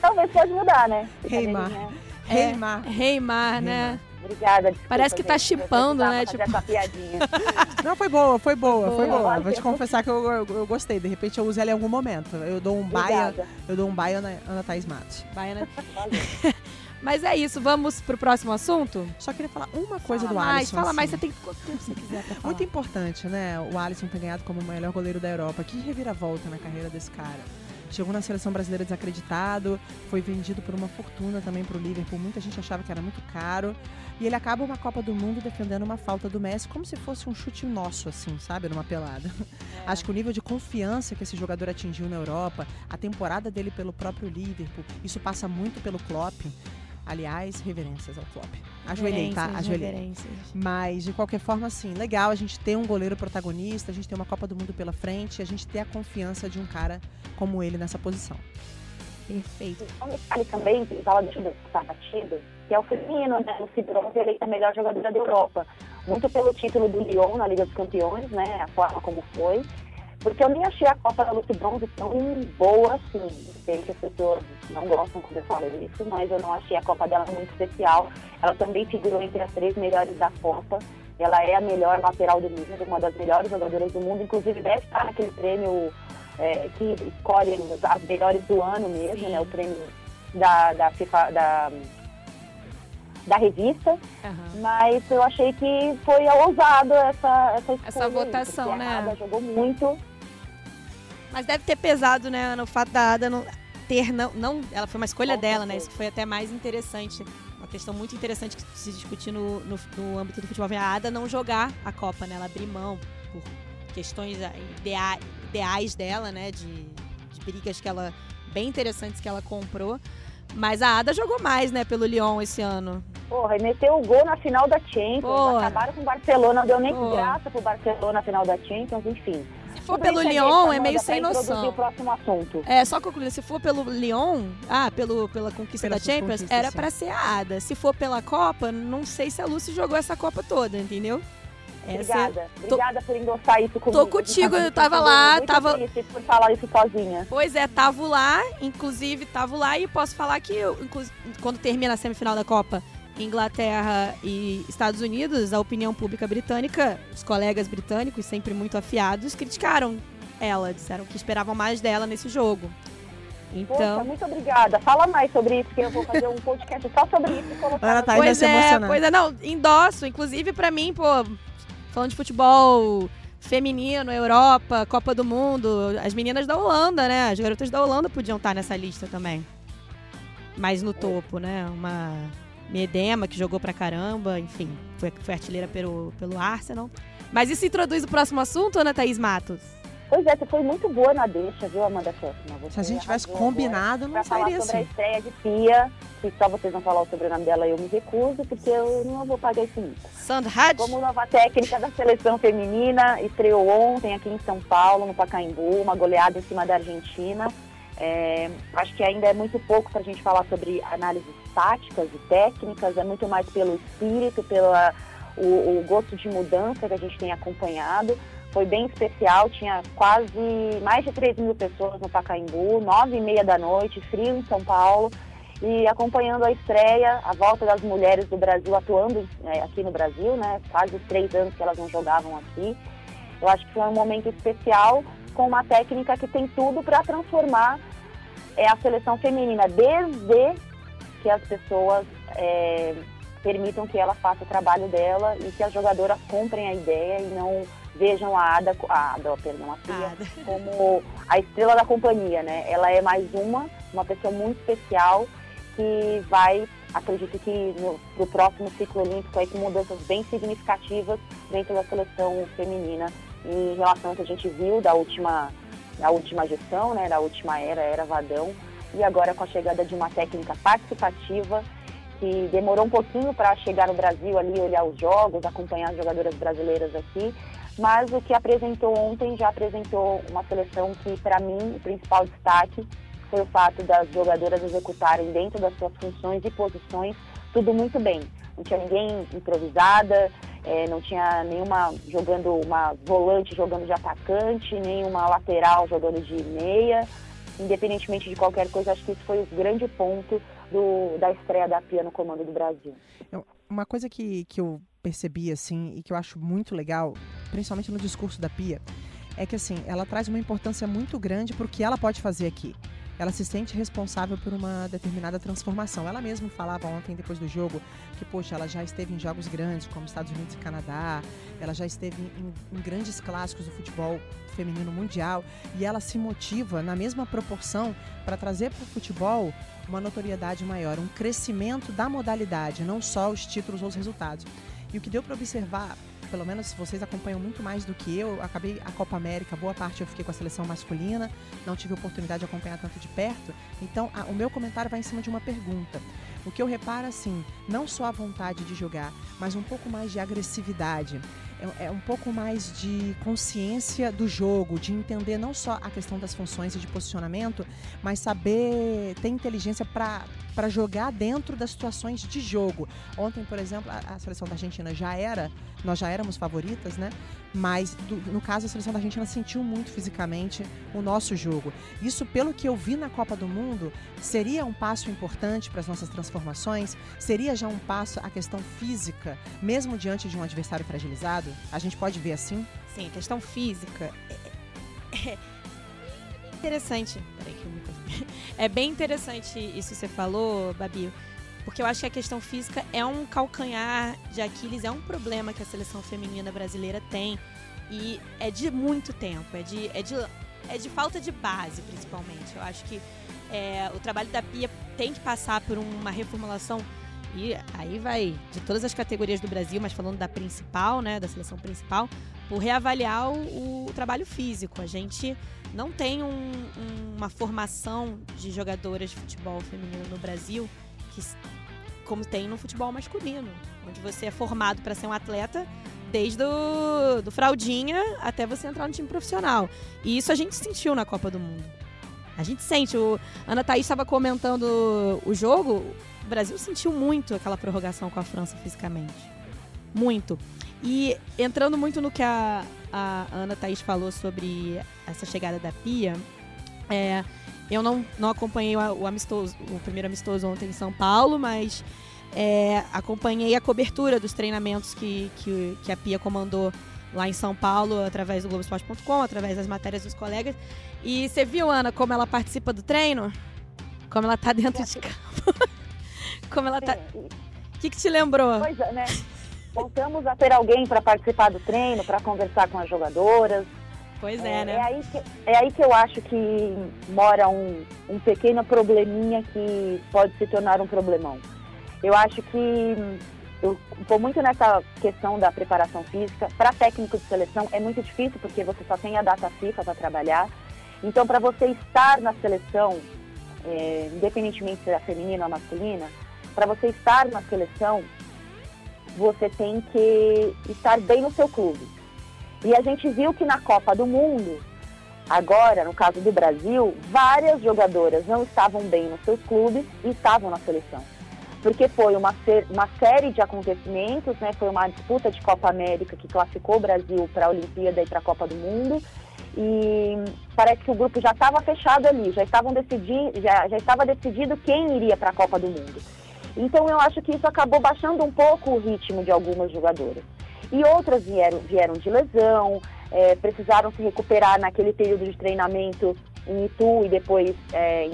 talvez pode mudar, né? Reimar. Brincadeirinha. É. Neymar. Reimar, né? Obrigada, desculpa, Parece que tá gente, eu chipando, né? Tipo- essa piadinha. *laughs* Não, foi boa, foi boa, foi Boa. boa. Vou te confessar que eu, eu, eu gostei. De repente eu uso ela em algum momento. Eu dou um baia, eu dou um baia na Ana Thaís Matos. Baiana. Valeu. *laughs* Mas é isso, vamos pro próximo assunto? Só queria falar uma coisa fala do mais, Alisson. fala assim. mais, você tem quanto tempo você quiser pra falar. Muito importante, né? O Alisson ter ganhado como o melhor goleiro da Europa. Que reviravolta na carreira desse cara. Chegou na seleção brasileira desacreditado, foi vendido por uma fortuna também pro Liverpool. Muita gente achava que era muito caro. E ele acaba uma Copa do Mundo defendendo uma falta do Messi, como se fosse um chute nosso, assim, sabe? Numa pelada. É. Acho que o nível de confiança que esse jogador atingiu na Europa, a temporada dele pelo próprio Liverpool, isso passa muito pelo Klopp. Aliás, reverências ao Klopp. Ajoelhei, tá? Ajoelhei. Mas, de qualquer forma, assim, legal a gente ter um goleiro protagonista, a gente ter uma Copa do Mundo pela frente, a gente ter a confiança de um cara como ele nessa posição. Perfeito. Um detalhe também, que estava deixando passar batido, que é o feminino, né? O Cidronze eleita a melhor jogadora da Europa. Muito pelo título do Lyon na Liga dos Campeões, né? A forma como foi. Porque eu nem achei a Copa da Lucy Bronze tão boa assim. Sei que as pessoas não gostam quando eu falo isso, mas eu não achei a Copa dela muito especial. Ela também figurou entre as três melhores da Copa. Ela é a melhor lateral do mundo, uma das melhores jogadoras do mundo. Inclusive deve estar naquele prêmio é, que escolhe as melhores do ano mesmo, né? O prêmio da, da FIFA, da, da revista. Aham. Mas eu achei que foi ousado essa, essa. Essa aí, votação, porque né? A Ada jogou muito. Mas deve ter pesado, né, no fato da Ada não ter não, não ela foi uma escolha dela, né? Isso que foi até mais interessante. Uma questão muito interessante que se discutir no, no, no âmbito do futebol, a Ada não jogar a Copa, né? Ela abrir mão por questões ah, idea- ideais dela, né, de, de brigas que ela bem interessantes que ela comprou. Mas a Ada jogou mais, né, pelo Lyon esse ano. Porra, e meteu o gol na final da Champions. Porra. Acabaram com o Barcelona, não deu nem Porra. graça pro Barcelona na final da Champions, enfim. Se for pelo Lyon, é meio sem noção. o próximo assunto. É, só concluindo, se for pelo Lyon, ah, pelo, pela conquista Pelas da Champions, era sim. pra ser a Ada. Se for pela Copa, não sei se a Lucy jogou essa Copa toda, entendeu? Essa- Obrigada. Obrigada por endossar isso comigo. Tô contigo, eu tava Tô lá, muito tava- triste por falar isso sozinha. Pois é, tava lá, inclusive tava lá e posso falar que eu, quando termina a semifinal da Copa, Inglaterra e Estados Unidos, a opinião pública britânica, os colegas britânicos, sempre muito afiados, criticaram ela, disseram que esperavam mais dela nesse jogo. Poxa, Então, muito obrigada. Fala mais sobre isso, que eu vou fazer um podcast só sobre isso e colocar. Ana Thaís vai pois se é, emocionar. pois é, não, endosso, inclusive pra mim, pô, falando de futebol feminino, Europa, Copa do Mundo, as meninas da Holanda, né? As garotas da Holanda podiam estar nessa lista também. Mais no topo, né? Uma Medema que jogou pra caramba, enfim, foi, foi artilheira pelo, pelo Arsenal. Mas isso introduz o próximo assunto, Ana Thaís Matos? Pois é, você foi muito boa na deixa, viu, Amanda? Você Se a gente tivesse combinado, não falar sairia sobre a assim. estreia de Pia, que só vocês vão falar o sobrenome dela, eu me recuso, porque eu não vou pagar esse mico. Sandhad? Como nova técnica da seleção feminina, estreou ontem aqui em São Paulo, no Pacaembu, uma goleada em cima da Argentina. É, acho que ainda é muito pouco para a gente falar sobre análises táticas e técnicas, é muito mais pelo espírito, pelo o, o gosto de mudança que a gente tem acompanhado. foi bem especial, tinha quase mais de 3 mil pessoas no Pacaembu, nove e meia da noite, frio em São Paulo, e acompanhando a estreia, a volta das mulheres do Brasil atuando né, aqui no Brasil, né? Quase três anos que elas não jogavam aqui. Eu acho que foi um momento especial com uma técnica que tem tudo para transformar é, a seleção feminina, desde que as pessoas é, permitam que ela faça o trabalho dela e que as jogadoras comprem a ideia e não vejam a Ada, a Ada, perdão, a Pia, Ada. *laughs* como a estrela da companhia, né? Ela é mais uma, uma pessoa muito especial que vai, acredito que no pro próximo ciclo olímpico aí com mudanças bem significativas dentro da seleção feminina em relação ao que a gente viu da última, da última gestão, né? Da última era, era Vadão, e agora com a chegada de uma técnica participativa que demorou um pouquinho para chegar no Brasil ali, olhar os jogos, acompanhar as jogadoras brasileiras aqui, mas o que apresentou ontem já apresentou uma seleção que, para mim, o principal destaque foi o fato das jogadoras executarem dentro das suas funções e posições tudo muito bem. Não tinha ninguém improvisada, é, não tinha nenhuma jogando uma volante jogando de atacante, nem uma lateral jogando de meia. Independentemente de qualquer coisa, acho que isso foi o grande ponto do, da estreia da Pia no comando do Brasil. Uma coisa que, que eu percebi, assim, e que eu acho muito legal, principalmente no discurso da Pia, é que, assim, ela traz uma importância muito grande para o que ela pode fazer aqui ela se sente responsável por uma determinada transformação. Ela mesma falava ontem, depois do jogo, que, poxa, ela já esteve em jogos grandes, como Estados Unidos e Canadá, ela já esteve em, em grandes clássicos do futebol feminino mundial, e ela se motiva na mesma proporção para trazer para o futebol uma notoriedade maior, um crescimento da modalidade, não só os títulos ou os resultados. E o que deu para observar pelo menos vocês acompanham muito mais do que eu. Acabei a Copa América, boa parte eu fiquei com a seleção masculina, não tive oportunidade de acompanhar tanto de perto. Então, a, o meu comentário vai em cima de uma pergunta. O que eu reparo, assim, não só a vontade de jogar, mas um pouco mais de agressividade. É, é um pouco mais de consciência do jogo, de entender não só a questão das funções e de posicionamento, mas saber ter inteligência para jogar dentro das situações de jogo. Ontem, por exemplo, a, a seleção da Argentina já era, nós já éramos favoritas, né? Mas do, no caso a seleção da Argentina sentiu muito fisicamente o nosso jogo. Isso, pelo que eu vi na Copa do Mundo, seria um passo importante para as nossas transformações? Seria já um passo a questão física, mesmo diante de um adversário fragilizado? A gente pode ver assim? Sim, a questão física é, é interessante. Peraí que eu É bem interessante isso que você falou, Babi, porque eu acho que a questão física é um calcanhar de Aquiles, é um problema que a seleção feminina brasileira tem. E é de muito tempo, é de, é de, é de falta de base, principalmente. Eu acho que é, o trabalho da Pia tem que passar por uma reformulação e aí vai de todas as categorias do Brasil, mas falando da principal, né, da seleção principal, por reavaliar o, o trabalho físico. A gente não tem um, um, uma formação de jogadoras de futebol feminino no Brasil que, como tem no futebol masculino, onde você é formado para ser um atleta desde do, do fraldinha até você entrar no time profissional. E isso a gente sentiu na Copa do Mundo. A gente sente. O Ana Thaís estava comentando o jogo. O Brasil sentiu muito aquela prorrogação com a França fisicamente. Muito. E entrando muito no que a, a Ana Thaís falou sobre essa chegada da Pia, é, eu não, não acompanhei o, o, amistoso, o primeiro amistoso ontem em São Paulo, mas é, acompanhei a cobertura dos treinamentos que, que, que, a Pia comandou lá em São Paulo, através do Globoesporte.com, através das matérias dos colegas. E você viu, Ana, como ela participa do treino? Como ela tá dentro de campo? *laughs* Como ela tá. O que, que te lembrou? Pois é, né? Voltamos a ter alguém para participar do treino, para conversar com as jogadoras. Pois é, é, né? É aí, que, é aí que eu acho que mora um, um pequeno probleminha que pode se tornar um problemão. Eu acho que eu estou muito nessa questão da preparação física. Para técnico de seleção é muito difícil porque você só tem a data FIFA para trabalhar. Então, para você estar na seleção, é, independentemente se é feminina ou masculina, para você estar na seleção, você tem que estar bem no seu clube. E a gente viu que na Copa do Mundo, agora, no caso do Brasil, várias jogadoras não estavam bem nos seus clubes e estavam na seleção. porque foi uma, uma série de acontecimentos, né? Foi uma disputa de Copa América que classificou o Brasil para a Olimpíada e para a Copa do Mundo. E parece que o grupo já estava fechado ali, já estavam decidindo, já, já estava decidido quem iria para a Copa do Mundo. Então eu acho que isso acabou baixando um pouco o ritmo de algumas jogadoras. E outras vieram, vieram de lesão, é, precisaram se recuperar naquele período de treinamento em Itu e depois, é,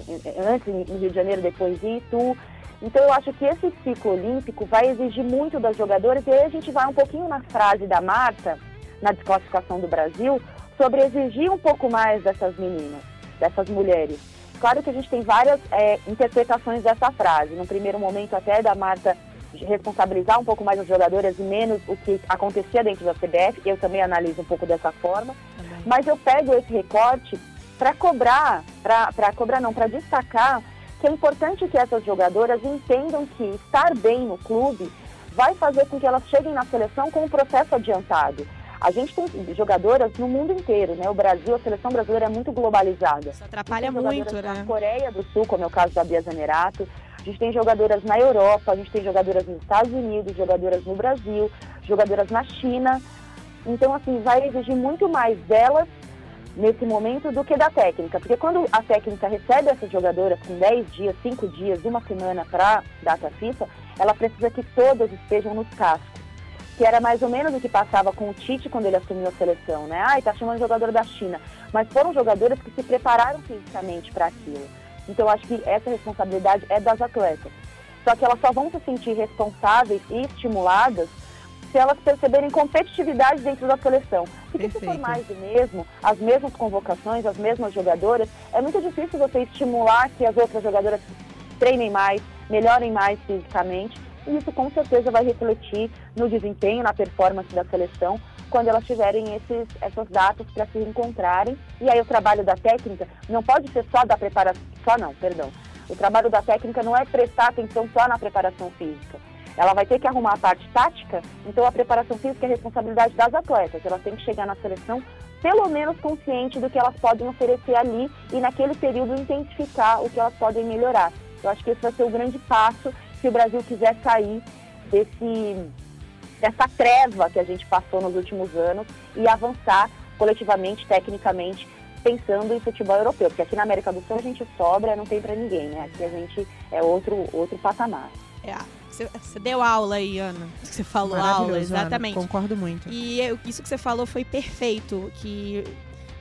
antes em Rio de Janeiro, depois em Itu. Então eu acho que esse ciclo olímpico vai exigir muito das jogadoras e aí a gente vai um pouquinho na frase da Marta, na desclassificação do Brasil, sobre exigir um pouco mais dessas meninas, dessas mulheres. Claro que a gente tem várias é, interpretações dessa frase. No primeiro momento até da Marta responsabilizar um pouco mais as jogadoras e menos o que acontecia dentro da CBF, eu também analiso um pouco dessa forma. Também. Mas eu pego esse recorte para cobrar, para cobrar não, para destacar que é importante que essas jogadoras entendam que estar bem no clube vai fazer com que elas cheguem na seleção com um processo adiantado. A gente tem jogadoras no mundo inteiro, né? O Brasil, a seleção brasileira é muito globalizada. Isso atrapalha muito, né? Na Coreia do Sul, como é o caso da Bia Zanerato. A gente tem jogadoras na Europa, a gente tem jogadoras nos Estados Unidos, jogadoras no Brasil, jogadoras na China. Então, assim, vai exigir muito mais delas nesse momento do que da técnica. Porque quando a técnica recebe essas jogadoras com 10 dias, 5 dias, uma semana para data FIFA, ela precisa que todas estejam nos cascos. Que era mais ou menos o que passava com o Tite quando ele assumiu a seleção, né? Ai, tá chamando jogador da China. Mas foram jogadoras que se prepararam fisicamente para aquilo. Então, eu acho que essa responsabilidade é das atletas. Só que elas só vão se sentir responsáveis e estimuladas se elas perceberem competitividade dentro da seleção. Porque Perfeito. se for mais do mesmo, as mesmas convocações, as mesmas jogadoras, é muito difícil você estimular que as outras jogadoras treinem mais, melhorem mais fisicamente. E isso com certeza vai refletir no desempenho, na performance da seleção, quando elas tiverem esses, essas datas para se encontrarem. E aí o trabalho da técnica não pode ser só da preparação, só não, perdão. O trabalho da técnica não é prestar atenção só na preparação física ela vai ter que arrumar a parte tática, então a preparação física é responsabilidade das atletas. Elas têm que chegar na seleção pelo menos consciente do que elas podem oferecer ali e naquele período intensificar o que elas podem melhorar. Eu acho que esse vai ser o grande passo se o Brasil quiser sair desse, dessa treva que a gente passou nos últimos anos e avançar coletivamente, tecnicamente, pensando em futebol europeu. Porque aqui na América do Sul a gente sobra, não tem para ninguém, né? Aqui a gente é outro, outro patamar. É, você, deu aula aí, Ana. Você falou aula, exatamente. Ana, concordo muito. E eu, isso que você falou foi perfeito. Que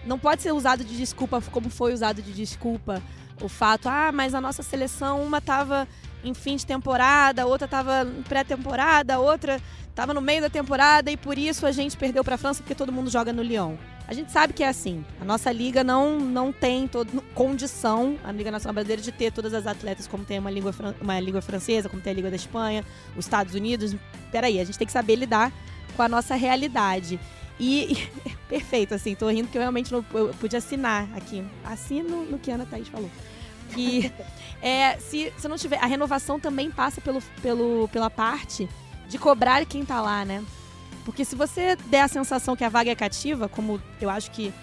não pode ser usado de desculpa como foi usado de desculpa o fato, ah, mas a nossa seleção, uma tava em fim de temporada, outra tava em pré-temporada, outra tava no meio da temporada e por isso a gente perdeu para a França porque todo mundo joga no Lyon. A gente sabe que é assim. A nossa liga não, não tem todo, condição, a Liga Nacional Brasileira, de ter todas as atletas como tem uma língua, uma língua francesa, como tem a Liga da Espanha, os Estados Unidos. Peraí, a gente tem que saber lidar com a nossa realidade. E, *laughs* e perfeito, assim, tô rindo que eu realmente não eu pude assinar aqui. Assino no que a Ana Thaís falou. Que é, se, se não tiver. A renovação também passa pelo, pelo, pela parte de cobrar quem tá lá, né? Porque se você der a sensação que a vaga é cativa, como eu acho que,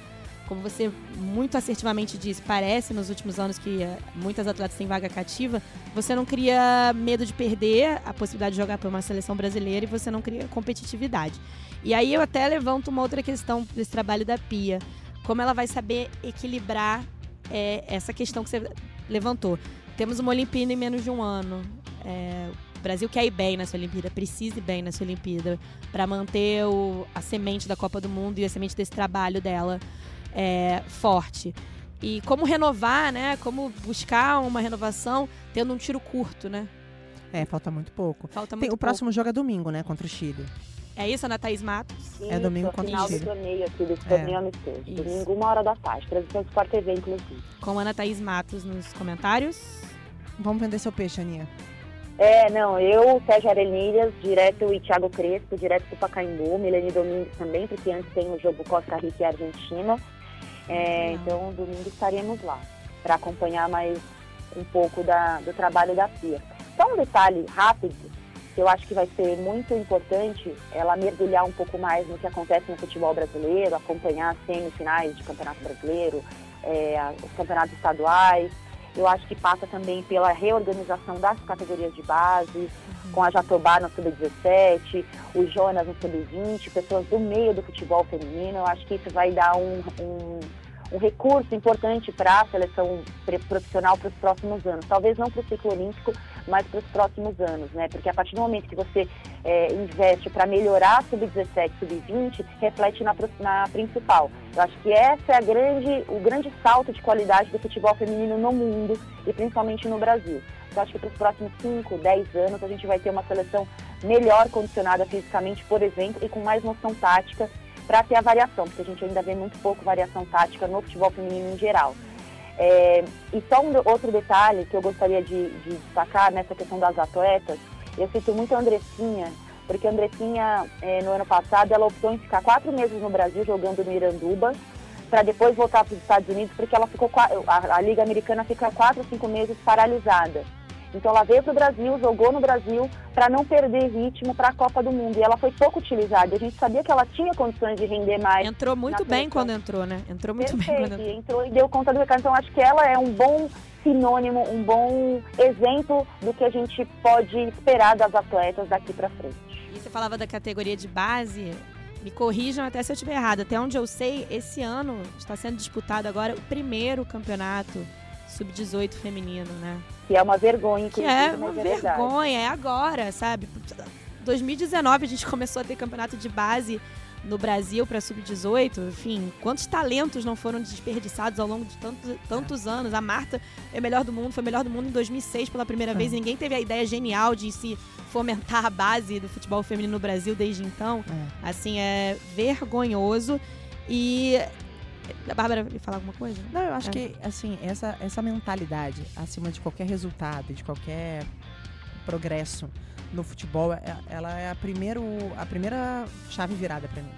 como você muito assertivamente disse, parece nos últimos anos que uh, muitas atletas têm vaga cativa, você não cria medo de perder a possibilidade de jogar por uma seleção brasileira e você não cria competitividade. E aí eu até levanto uma outra questão desse trabalho da Pia. Como ela vai saber equilibrar é, essa questão que você levantou. Temos uma Olimpíada em menos de um ano. É, o Brasil quer ir bem nessa Olimpíada, precisa ir bem nessa Olimpíada para manter o, a semente da Copa do Mundo e a semente desse trabalho dela é, forte. E como renovar, né? Como buscar uma renovação tendo um tiro curto, né? É, falta muito pouco. Falta muito Tem, o pouco. próximo jogo é domingo, né? Contra o Chile. É isso, Ana Thaís Matos? Isso, é domingo contra final o Chile. do torneio aqui, desse é. torneio amistoso. Domingo, uma hora da tarde. Transmissão do Sport TV, inclusive. Com Ana Thaís Matos nos comentários. Vamos vender seu peixe, Aninha. É, não, eu, Sérgio Arenilhas, direto e Thiago Crespo, direto do Pacaembu, Milene Domingues também, porque antes tem o jogo Costa Rica e Argentina. É, então, domingo estaremos lá para acompanhar mais um pouco da, do trabalho da FIA. Só um detalhe rápido, eu acho que vai ser muito importante ela mergulhar um pouco mais no que acontece no futebol brasileiro, acompanhar as semifinais de Campeonato Brasileiro, é, os campeonatos estaduais, Eu acho que passa também pela reorganização das categorias de base, uhum. com a Jatobá no Sub-17, o Jonas no Sub-20, pessoas do meio do futebol feminino. Eu acho que isso vai dar um, um um recurso importante para a seleção profissional para os próximos anos. Talvez não para o ciclo olímpico, mas para os próximos anos, né? Porque a partir do momento que você é, investe para melhorar sub-17, sub-20, reflete na, na principal. Eu acho que essa é a grande, o grande salto de qualidade do futebol feminino no mundo e principalmente no Brasil. Eu acho que para os próximos 5, 10 anos a gente vai ter uma seleção melhor condicionada fisicamente, por exemplo, e com mais noção tática para ter a variação, porque a gente ainda vê muito pouco variação tática no futebol feminino em geral. É, e só um outro detalhe que eu gostaria de, de, destacar nessa questão das atletas, eu cito muito a Andressinha, porque a Andressinha, é, no ano passado, ela optou em ficar quatro meses no Brasil jogando no Iranduba, para depois voltar para os Estados Unidos, porque ela ficou a, a Liga Americana fica quatro, cinco meses paralisada. Então ela veio para o Brasil, jogou no Brasil para não perder ritmo para a Copa do Mundo. E ela foi pouco utilizada. A gente sabia que ela tinha condições de render mais. Entrou muito bem quando entrou, né? Entrou muito Perfeito. bem quando entrou. entrou e deu conta do recado. Então acho que ela é um bom sinônimo, um bom exemplo do que a gente pode esperar das atletas daqui para frente. E você falava da categoria de base, me corrijam até se eu estiver errado. Até onde eu sei, esse ano está sendo disputado agora o primeiro campeonato sub-18 feminino, né? Que é uma vergonha, Que é uma é vergonha, é agora, sabe? 2019 a gente começou a ter campeonato de base no Brasil para sub-18, enfim, quantos talentos não foram desperdiçados ao longo de tantos, tantos anos? A Marta é melhor do mundo, foi melhor do mundo em 2006 pela primeira vez, e ninguém teve a ideia genial de se fomentar a base do futebol feminino no Brasil desde então. É. Assim, é vergonhoso. E a Bárbara vai falar alguma coisa? Não, eu acho é. que, assim, essa, essa mentalidade acima de qualquer resultado, de qualquer progresso no futebol, é, ela é a, primeiro, a primeira chave virada para mim.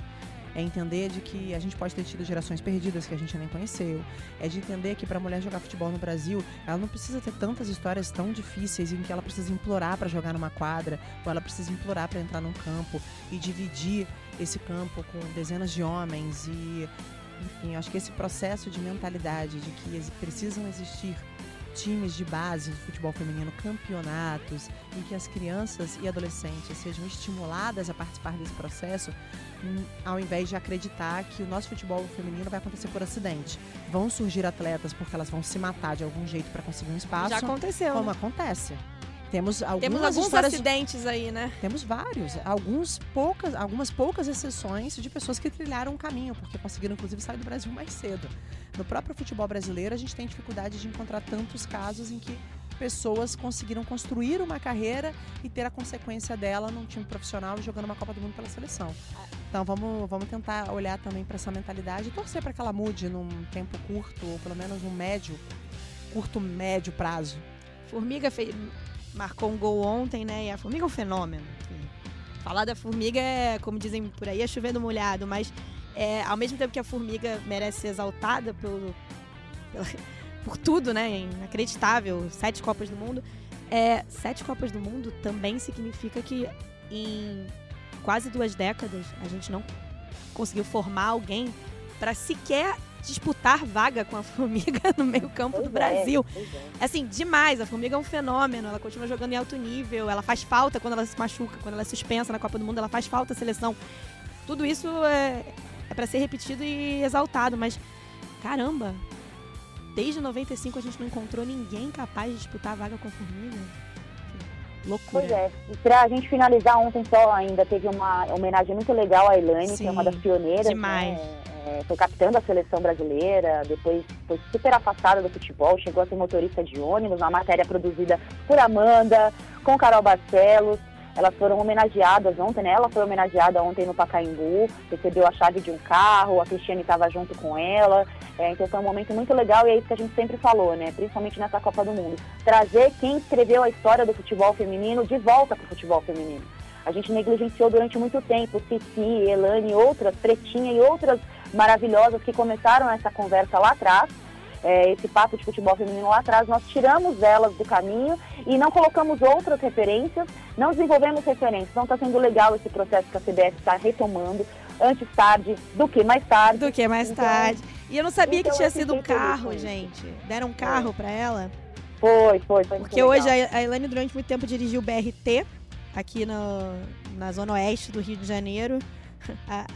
É entender de que a gente pode ter tido gerações perdidas que a gente nem conheceu. É de entender que para a mulher jogar futebol no Brasil, ela não precisa ter tantas histórias tão difíceis em que ela precisa implorar para jogar numa quadra, ou ela precisa implorar para entrar num campo e dividir esse campo com dezenas de homens e enfim, acho que esse processo de mentalidade de que precisam existir times de base do futebol feminino, campeonatos, em que as crianças e adolescentes sejam estimuladas a participar desse processo, hum, ao invés de acreditar que o nosso futebol feminino vai acontecer por acidente. Vão surgir atletas porque elas vão se matar de algum jeito para conseguir um espaço. Já aconteceu. Como né? acontece. Temos, Temos alguns acidentes aí, né? Temos vários. Alguns poucas, algumas poucas exceções de pessoas que trilharam um caminho, porque conseguiram, inclusive, sair do Brasil mais cedo. No próprio futebol brasileiro, a gente tem dificuldade de encontrar tantos casos em que pessoas conseguiram construir uma carreira e ter a consequência dela num time profissional jogando uma Copa do Mundo pela seleção. Então vamos, vamos tentar olhar também para essa mentalidade e torcer para que ela mude num tempo curto, ou pelo menos num médio, curto, médio prazo. Formiga fez, marcou um gol ontem, né? E a Formiga é um fenômeno. Falar da Formiga é, como dizem por aí, é chovendo molhado, mas é, ao mesmo tempo que a Formiga merece ser exaltada pelo, pela, *laughs* por tudo, né? Inacreditável, sete Copas do Mundo. É, sete Copas do Mundo também significa que em quase duas décadas a gente não conseguiu formar alguém para sequer disputar vaga com a Formiga *laughs* no meio-campo do é, Brasil. É, Assim, demais. A Formiga é um fenômeno. Ela continua jogando em alto nível. Ela faz falta quando ela se machuca, quando ela é suspensa na Copa do Mundo, ela faz falta à seleção. Tudo isso é, é para ser repetido e exaltado, mas caramba, desde 95 a gente não encontrou ninguém capaz de disputar a vaga com a Formiga. Loucura. Pois é. E pra gente finalizar ontem só ainda, teve uma homenagem muito legal à Elaine, que é uma das pioneiras. Demais. Né? É, foi capitã da seleção brasileira, depois foi super afastada do futebol, chegou a ser motorista de ônibus, uma matéria produzida por Amanda, com Carol Barcelos. Elas foram homenageadas ontem, né? Ela foi homenageada ontem no Pacaembu, recebeu a chave de um carro, a Cristiane estava junto com ela. É, então foi um momento muito legal e é isso que a gente sempre falou, né? Principalmente nessa Copa do Mundo. Trazer quem escreveu a história do futebol feminino de volta para o futebol feminino. A gente negligenciou durante muito tempo, Cici, Elane, outras, Pretinha e outras maravilhosas que começaram essa conversa lá atrás, é, esse papo de futebol feminino lá atrás, nós tiramos elas do caminho e não colocamos outras referências, não desenvolvemos referências. Então está sendo legal esse processo que a CBF está retomando, antes tarde do que mais tarde. Do que mais então, tarde. E eu não sabia então, que tinha sido um carro, gente. Deram um carro para ela. Foi, foi, foi. Porque hoje a Elaine durante muito tempo dirigiu o BRT aqui no, na zona oeste do Rio de Janeiro. *laughs* A,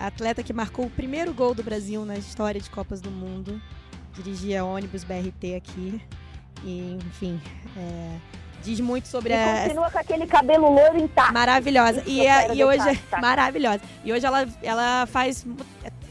a atleta que marcou o primeiro gol do Brasil na história de Copas do Mundo. Dirigia ônibus BRT aqui. E, enfim, é, diz muito sobre e a. Continua com aquele cabelo loiro intacto. Maravilhosa. E, a, e hoje. Tá? Maravilhosa. E hoje ela, ela faz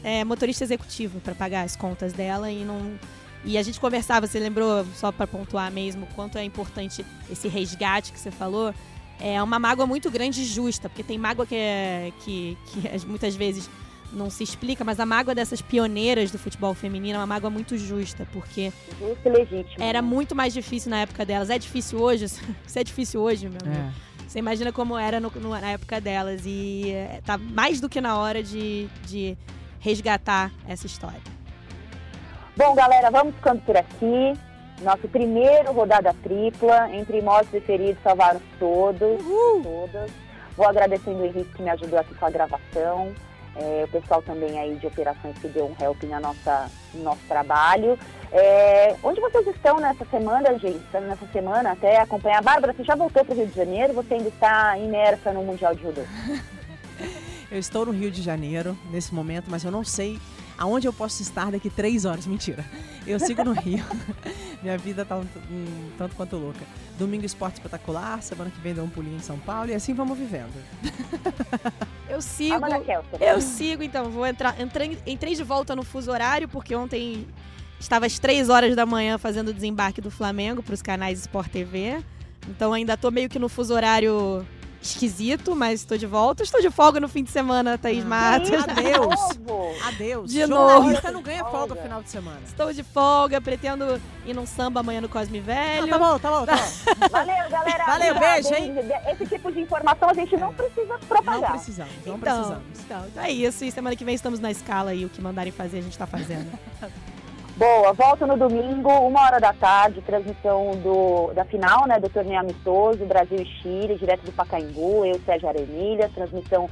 é, motorista executivo para pagar as contas dela e não. E a gente conversava, você lembrou, só para pontuar mesmo, quanto é importante esse resgate que você falou. É uma mágoa muito grande e justa, porque tem mágoa que, é, que, que muitas vezes não se explica, mas a mágoa dessas pioneiras do futebol feminino é uma mágoa muito justa, porque Justo legítimo. era muito mais difícil na época delas. É difícil hoje? *laughs* Isso é difícil hoje, meu amigo. É. Você imagina como era no- no- na época delas. E é, tá mais do que na hora de, de resgatar essa história. Bom, galera, vamos ficando por aqui. Nosso primeiro rodada tripla. Entre mortos e feridos salvaram todos. Todas. Vou agradecendo o Henrique que me ajudou aqui com a gravação. É, o pessoal também aí de operações que deu um help na nossa, no nosso trabalho. É, onde vocês estão nessa semana, gente? Nessa semana até acompanhar. Bárbara, você já voltou para o Rio de Janeiro? Você ainda está imersa no Mundial de Judô? *laughs* Eu estou no Rio de Janeiro nesse momento, mas eu não sei aonde eu posso estar daqui três horas. Mentira. Eu sigo no Rio. *laughs* Minha vida tá um, um tanto quanto louca. Domingo esporte espetacular, semana que vem dou um pulinho em São Paulo e assim vamos vivendo. *laughs* Eu sigo. Eu sigo, então. Vou entrar. Entrei, entrei de volta no fuso horário, porque ontem estava às três horas da manhã fazendo o desembarque do Flamengo para os canais Sport TV. Então ainda tô meio que no fuso horário esquisito, mas estou de volta. Estou de folga no fim de semana, Thaís Ah. Matos. *laughs* Adeus. de novo. Adeus. De Jornalista não ganha Folga. no final de semana. Estou de folga, pretendo ir num samba amanhã no Cosme Ah, Velho. tá bom, tá bom, tá bom. *laughs* Valeu, galera. Valeu, Obrigada, beijo, hein? Esse tipo de informação a gente não precisa Não propagar. precisamos, não então, precisamos. então, então é isso. E semana que vem estamos na escala e o que mandarem fazer a gente está fazendo. *laughs* Boa, volto no domingo, uma hora da tarde, transmissão do, da final, né, do torneio amistoso, Brasil e Chile, direto do Pacaembu, eu, Sérgio Aremília, transmissão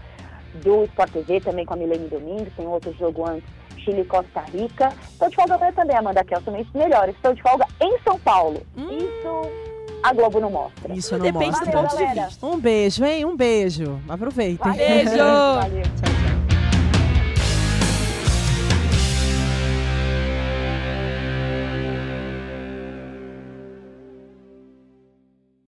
do Sport TV também com a Milene Domingos, tem outro jogo antes, Chile e Costa Rica. Estou de folga amanhã também, Amanda Kelson, isso melhor, estou de folga em São Paulo. Isso a Globo não mostra. Isso não Depende mostra. do Valeu, ponto de vista. Um beijo, hein? Um beijo. Aproveitem. Valeu, Beijo. *laughs* Valeu. Tchau, tchau.